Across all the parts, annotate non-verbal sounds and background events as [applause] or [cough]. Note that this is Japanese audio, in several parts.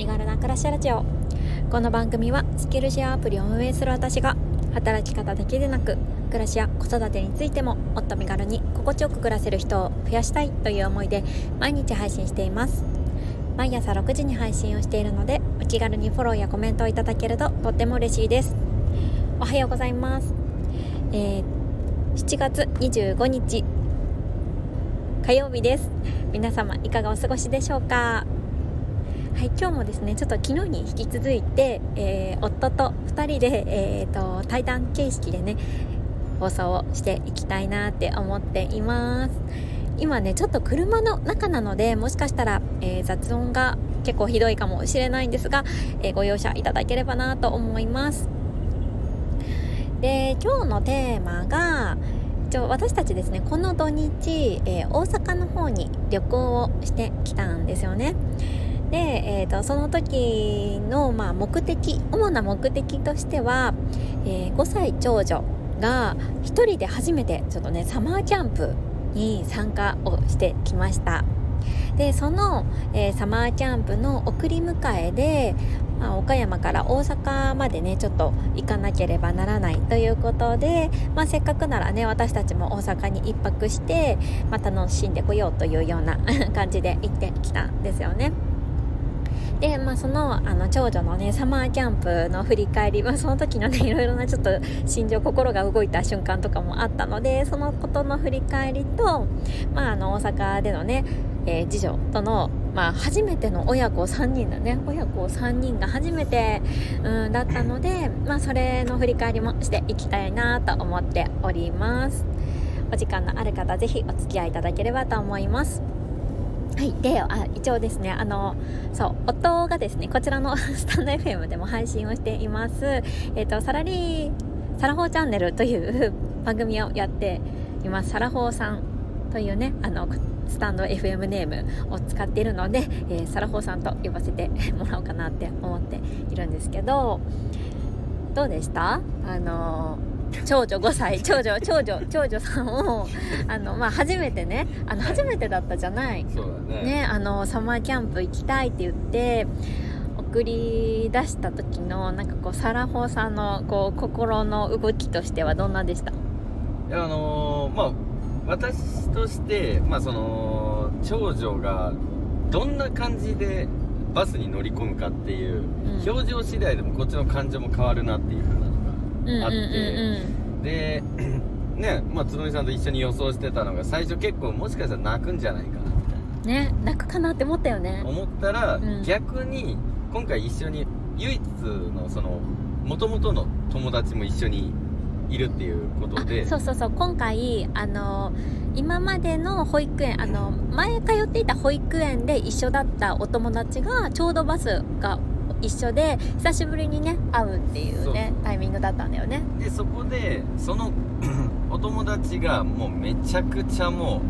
身軽な暮らしラジオ。この番組はスキルシェアアプリを運営する私が働き方だけでなく暮らしや子育てについてももっと身軽に心地よく暮らせる人を増やしたいという思いで毎日配信しています。毎朝6時に配信をしているのでお気軽にフォローやコメントをいただけるととっても嬉しいです。おはようございます、えー7月25日火曜日です。皆様いかがお過ごしでしょうか？はい、今日もですねちょっと昨日に引き続いて、えー夫と2人で、えー、と対談形式でね放送をしていきたいなって思っています。今ねちょっと車の中なのでもしかしたら、えー雑音が結構ひどいかもしれないんですが、えーご容赦いただければなと思います。で今日のテーマが一応私たちですねこの土日、えー大阪の方に旅行をしてきたんですよね。で、えー、とその時の、まあ、目的主な目的としては、えー5歳長女が1人で初めてちょっとねサマーキャンプに参加をしてきましたでその、えーサマーキャンプの送り迎えで、まあ、岡山から大阪までねちょっと行かなければならないということで、まあ、せっかくならね私たちも大阪に1泊して、まあ、楽しんでこようというような [laughs] 感じで行ってきたんですよね。で、まあ、そのあの長女のねサマーキャンプの振り返り、まあ、その時のね [laughs] いろいろなちょっと心情心が動いた瞬間とかもあったのでそのことの振り返りと、まあ、あの大阪でのね、えー次女との、まあ、初めての親子3人だね。親子3人が初めて、うん、だったので、まあ、それの振り返りもしていきたいなと思っております。お時間のある方ぜひお付き合いいただければと思います。はい、であ一応ですねあのそう夫がですねこちらの [laughs] スタンド FM でも配信をしています。えっ、とサラリーサラホーチャンネルという [laughs] 番組をやっています。サラホーさんというねあのスタンド FM ネームを使っているので、えーサラホーさんと呼ばせてもらおうかなって思っているんですけどどうでした？あの長女5歳長女長女長女さんをあの、まあ、初めてねあの初めてだったじゃない。そうだね。ね、あのサマーキャンプ行きたいって言って送り出した時のなんかこうサラホーさんのこう心の動きとしてはどんなでした？いやあのーまあ私としてまあその長女がどんな感じでバスに乗り込むかっていう、ん。表情次第でもこっちの感情も変わるなっていう風なのがあって、うんで [clears throat] ねまあつのみさんと一緒に予想してたのが最初結構もしかしたら泣くんじゃないかなみたいうんね泣くかなって思ったよね。な思ったら、うん。逆に今回一緒に唯一のその元々の友達も一緒にいるっていうことで。あそうそうそう。今回あの今までの保育園あの前通っていた保育園で一緒だったお友達がちょうどバスが一緒で久しぶりにね会うっていうねタイミングだったんだよね。でそこでその [clears throat] お友達がもうめちゃくちゃも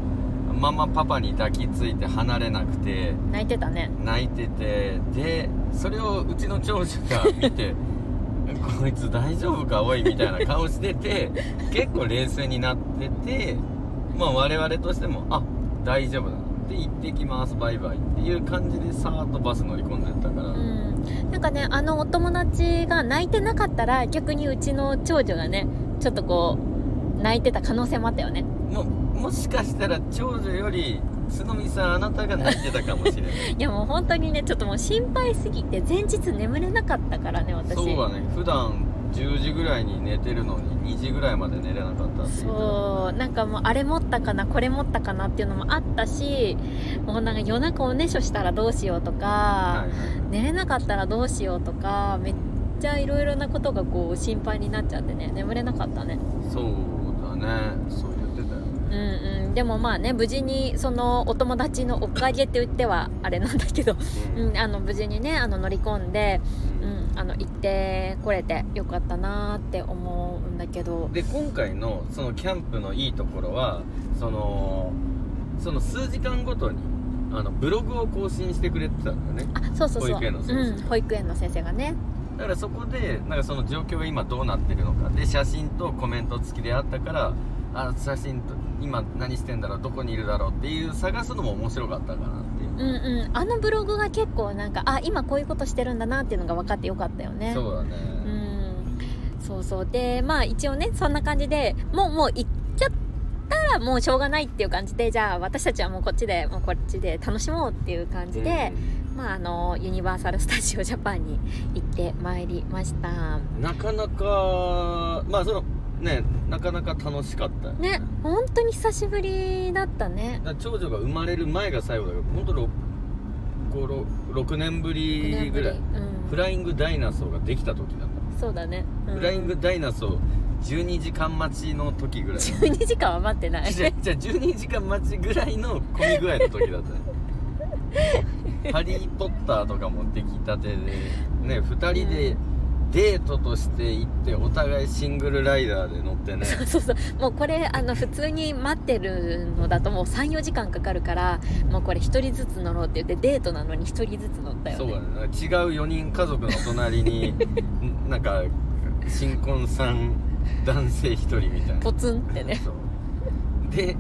うママパパに抱きついて離れなくて泣いてたね。泣いててでそれをうちの長女が見て [laughs] こいつ大丈夫かおいみたいな顔してて [laughs] 結構冷静になっててまあ我々としてもあ大丈夫だなで行ってきますバイバイっていう感じでさーっとバス乗り込んでったから、うん、なんかねあのお友達が泣いてなかったら逆にうちの長女がねちょっとこう泣いてた可能性もあったよね。ももしかしたら長女より角見さんあなたが泣いてたかもしれない。[laughs] いやもう本当にねちょっともう心配すぎて前日眠れなかったからね私。そうだね。普段10時ぐらいに寝てるのに2時ぐらいまで寝れなかったっそうなんかもうあれ持ったかなこれ持ったかなっていうのもあったしもうなんか夜中おねしょしたらどうしようとか、はいはい。寝れなかったらどうしようとかめっちゃいろいろなことがこう心配になっちゃってね眠れなかったね。そうだね。そううんうん。でもまあね無事にそのお友達のおかげって言ってはあれなんだけど、うん、あの無事にねあの乗り込んで、うん、あの行ってこれてよかったなーって思うんだけど。で今回のそのキャンプのいいところはそのその数時間ごとにあのブログを更新してくれてたんだよね。あそうそうそう。保育園の先生うん、保育園の先生がね。だからそこでなんかその状況が今どうなってるのか。で写真とコメント付きであったからあ写真と今何してんだろうどこにいるだろうっていう探すのも面白かったかなっていう。うんうん。あのブログが結構なんかあ今こういうことしてるんだなっていうのが分かってよかったよね。そうだね、うん。そうそう。でまあ一応ねそんな感じでもうもう行っちゃったらもうしょうがないっていう感じでじゃあ私たちはもうこっちでもうこっちで楽しもうっていう感じで、まああのユニバーサル・スタジオ・ジャパンに行ってまいりましたうん。なかなかまあそのねなかなか楽しかったよね。本当に久しぶりだったね。だから長女が生まれる前が最後だけど本当ろこう6年ぶりぐらい、うん。フライングダイナソーができた時だった、そうだね、うん。フライングダイナソー12時間待ちの時ぐらい。12時間は待ってない。じゃあじゃあ12時間待ちぐらいの混み具合の時だったね。[laughs] ハリー・ポッターとかもできたてでね2人でデートとして行ってお互いシングルライダーで乗ってね。[laughs] そうそうそう。もうこれあの普通に待ってるのだともう34時間かかるからもうこれ1人ずつ乗ろうって言ってデートなのに1人ずつ乗ったよね。そうだね。違う4人家族の隣にん [laughs] なんか新婚さん男性1人みたいな。ポツンってね。で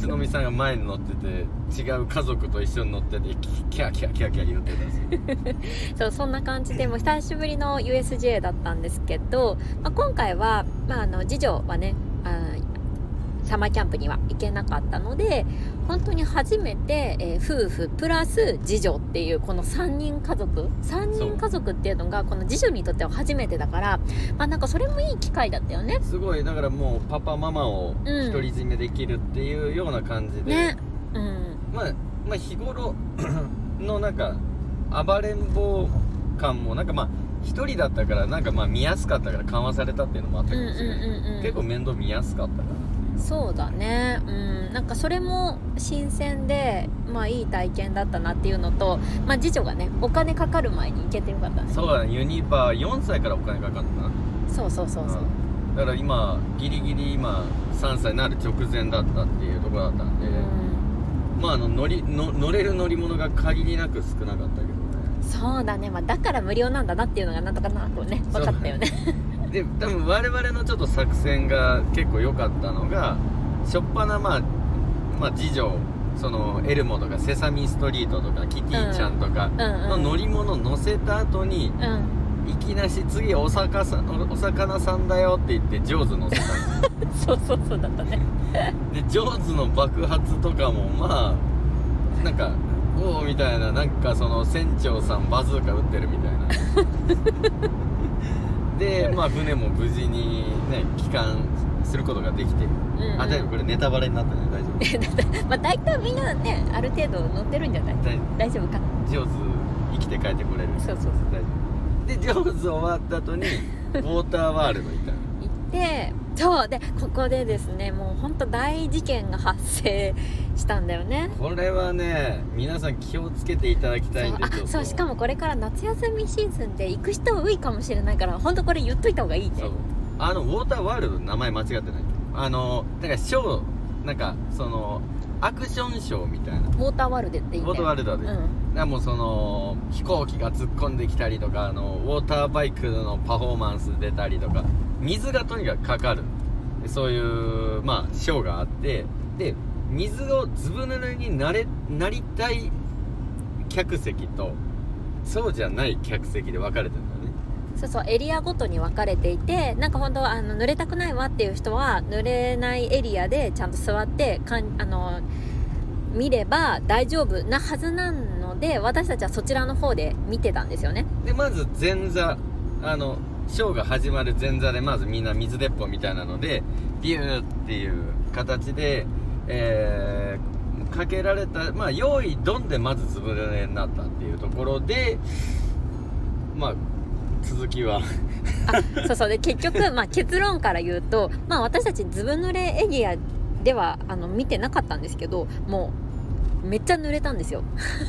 つのみさんが前に乗ってて違う家族と一緒に乗っててキャキャキャキャ言ってたし [laughs] そうそんな感じでも久しぶりの USJ だったんですけど、まあ、今回は、まあ、あの次女はねあサマーキャンプには行けなかったので本当に初めて、えー夫婦プラス次女っていうこの3人家族3人家族っていうのがこの次女にとっては初めてだからまあなんかそれもいい機会だったよね。すごいだからもうパパママをうん。独り占めできるっていうような感じで、ね。うん。まあ、まあ日頃 [clears throat] のなんか暴れん坊感もなんかまあ一人だったからなんかまあ見やすかったから緩和されたっていうのもあったうんうんかもしれない、うんうん。結構面倒見やすかったからそうだね。うん。なんかそれも新鮮でまあいい体験だったなっていうのとまあ次女がねお金かかる前に行けてよかったね。そうだね。ユニバー4歳からお金かかった。なそうそうそうそう。うん。だから今ギリギリ今3歳になる直前だったっていうところだったんで、うん。まああの乗りの乗れる乗り物が限りなく少なかったけどね。そうだね、まあ、だから無料なんだなっていうのがなんとかなとね分かったよねで多分我々のちょっと作戦が結構良かったのがしょっぱなまあまあ次女そのエルモとかセサミストリートとかキティちゃんとかの乗り物乗せた後にうん。いきなし次お魚さんお魚さんだよって言ってジョーズ乗せたんですよ。[laughs] そうそうそうだったね。でジョーズの爆発とかもまあなんかおおみたいななんかその船長さんバズーカ撃ってるみたいな [laughs] でまあ船も無事にね帰還することができて。る、うんうん。あ大丈夫これネタバレになったね。大丈夫。[laughs] まあ大体みんなねある程度乗ってるんじゃない？大大丈夫か？ジョーズ生きて帰ってこれる。そうそうそう。大丈夫。でジョーズ終わった後に [laughs] ウォーターワールド行ったの。行ってそうでここでですねもう本当大事件が発生したんだよね。これはね皆さん気をつけていただきたいんでそうそうしかもこれから夏休みシーズンで行く人多いかもしれないから本当これ言っといた方がいいね。あのウォーターワールドの名前間違ってない。あのなんかショーなんかそのアクションショーみたいな。ウォーターワールドっていいねウォーターワールドで、うん。もうその飛行機が突っ込んできたりとかあのウォーターバイクのパフォーマンス出たりとか水がとにかくかかる。でそういうまあショーがあって。で水をずぶ濡れになれなりたい客席とそうじゃない客席で分かれてるんだよね。そうそうエリアごとに分かれていてなんか本当あの濡れたくないわっていう人は濡れないエリアでちゃんと座ってかんあの見れば大丈夫なはずなので私たちはそちらの方で見てたんですよね。でまず前座あのショーが始まる前座でまずみんな水鉄砲みたいなのでビューっていう形で、えーかけられたまあ用意ドンでまずずぶれになったっていうところでまあ続きは。あそうそう。で結局、まあ、結論から言うと、まあ、私たちずぶ濡れエリアではあの見てなかったんですけどもうめっちゃ濡れたんですよ。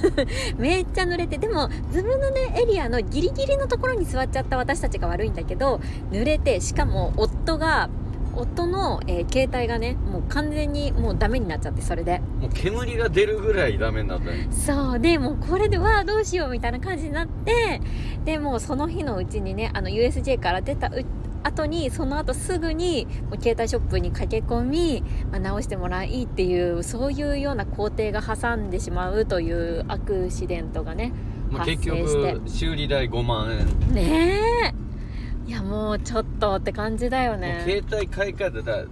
[laughs] めっちゃ濡れてでもずぶ濡れエリアのギリギリのところに座っちゃった私たちが悪いんだけど濡れてしかも夫が夫の、えー携帯がねもう完全にもうダメになっちゃってそれで。もう煙が出るぐらいダメになったねそう。でもうこれでわあどうしようみたいな感じになってでもうその日のうちにねあの USJ から出たう後にその後すぐにもう携帯ショップに駆け込み、まあ、直してもらいっていうそういうような工程が挟んでしまうというアクシデントがねまあ、発結生して。局修理代5万円、ねえ。いやもうちょっとって感じだよね。携帯買い替えたら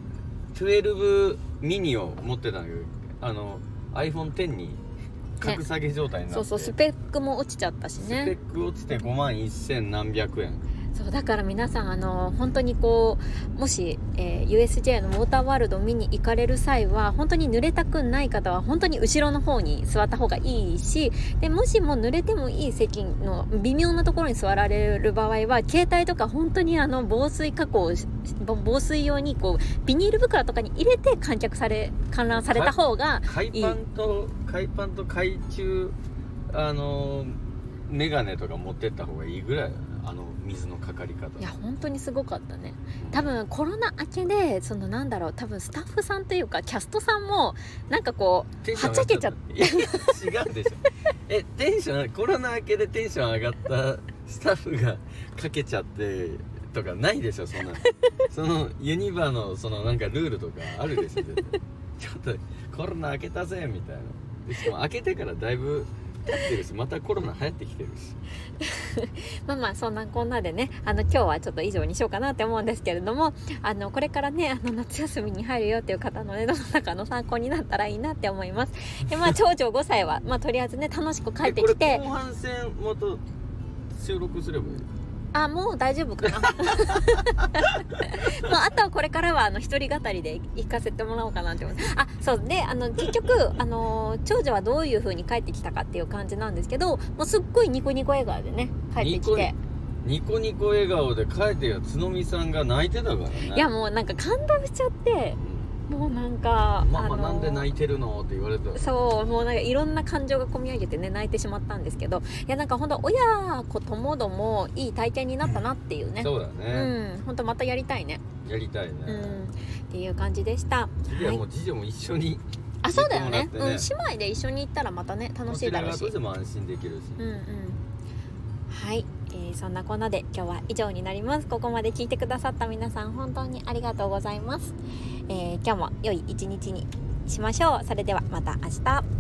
12ミニを持ってたんだけどあの iPhone10 に格下げ状態になって、そうそうスペックも落ちちゃったしスペねック落ちて5万1000何百円そうだから皆さんあの本当にこうもし、えー USJ のウォーターワールドを見に行かれる際は本当に濡れたくない方は本当に後ろの方に座った方がいいしでもしも濡れてもいい席の微妙なところに座られる場合は携帯とか本当にあの防水加工防水用にこうビニール袋とかに入れて観客され観覧された方が海パンと海パンと海中あのメガネとか持ってった方がいいぐらいだね水のかかり方。いや本当にすごかったね。多分コロナ明けでそのなんだろう多分スタッフさんというかキャストさんもなんかこテンションはちゃけちゃっいや違うでしょ。えテンションコロナ明けでテンション上がったスタッフがかけちゃってとかないでしょそんな [laughs] そのユニバのそのなんかルールとかあるでしょ絶対。ちょっとコロナ明けたぜみたいな。でしかも明けてからだいぶ経ってるしまたコロナ流行ってきてるし。[laughs] まあまあそんなこんなでねあの今日はちょっと以上にしようかなって思うんですけれどもあのこれからねあの夏休みに入るよっていう方のねどなたかの参考になったらいいなって思います。でまあ長女5歳はまあとりあえずね楽しく帰ってきえこれて後半戦もと収録すればいいあもう大丈夫かな。[laughs] もうあとはこれからはあの一人語りで行かせてもらおうかなって思いますあそう。であの結局あの長女はどういう風に帰ってきたかっていう感じなんですけどもうすっごいニコニコ笑顔でね帰ってきて。ニコニコ笑顔で帰ってきた角見さんが泣いてたからね。いやもうなんか感動しちゃってもうなんかママなんで泣いてるのって言われたそうもうなんかいろんな感情が込み上げてね泣いてしまったんですけどいやなんか本当親子ともどもいい体験になったなっていうね。そうだうね、ん本当またやりたいね。やりたいね、うんっていう感じでした。次はもう次女も一緒にあそうだよね。ね。うん、姉妹で一緒に行ったらまたね楽しいだろうし。も安心できるし、うんうん。はい、えーそんなこんなで今日は以上になります。ここまで聞いてくださった皆さん本当にありがとうございます、えー今日も良い一日にしましょう。それではまた明日。